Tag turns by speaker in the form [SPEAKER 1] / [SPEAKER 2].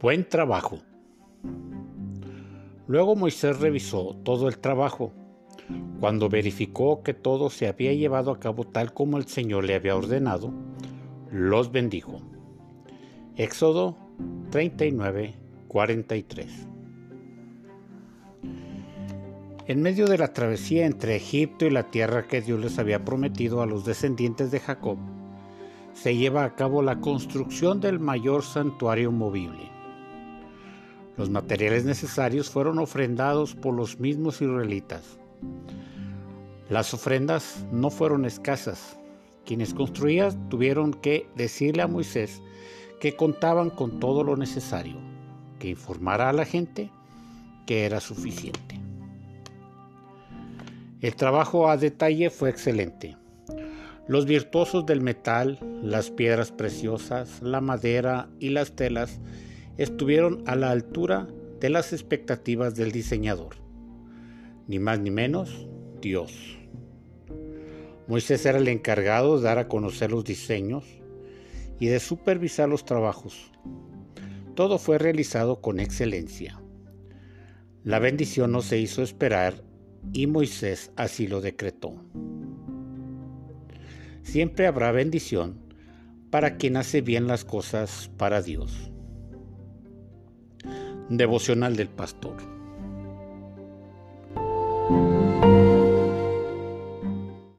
[SPEAKER 1] Buen trabajo. Luego Moisés revisó todo el trabajo. Cuando verificó que todo se había llevado a cabo tal como el Señor le había ordenado, los bendijo. Éxodo 39, 43. En medio de la travesía entre Egipto y la tierra que Dios les había prometido a los descendientes de Jacob, se lleva a cabo la construcción del mayor santuario movible. Los materiales necesarios fueron ofrendados por los mismos israelitas. Las ofrendas no fueron escasas. Quienes construían tuvieron que decirle a Moisés que contaban con todo lo necesario, que informara a la gente que era suficiente. El trabajo a detalle fue excelente. Los virtuosos del metal, las piedras preciosas, la madera y las telas estuvieron a la altura de las expectativas del diseñador. Ni más ni menos, Dios. Moisés era el encargado de dar a conocer los diseños y de supervisar los trabajos. Todo fue realizado con excelencia. La bendición no se hizo esperar y Moisés así lo decretó. Siempre habrá bendición para quien hace bien las cosas para Dios. Devocional del Pastor.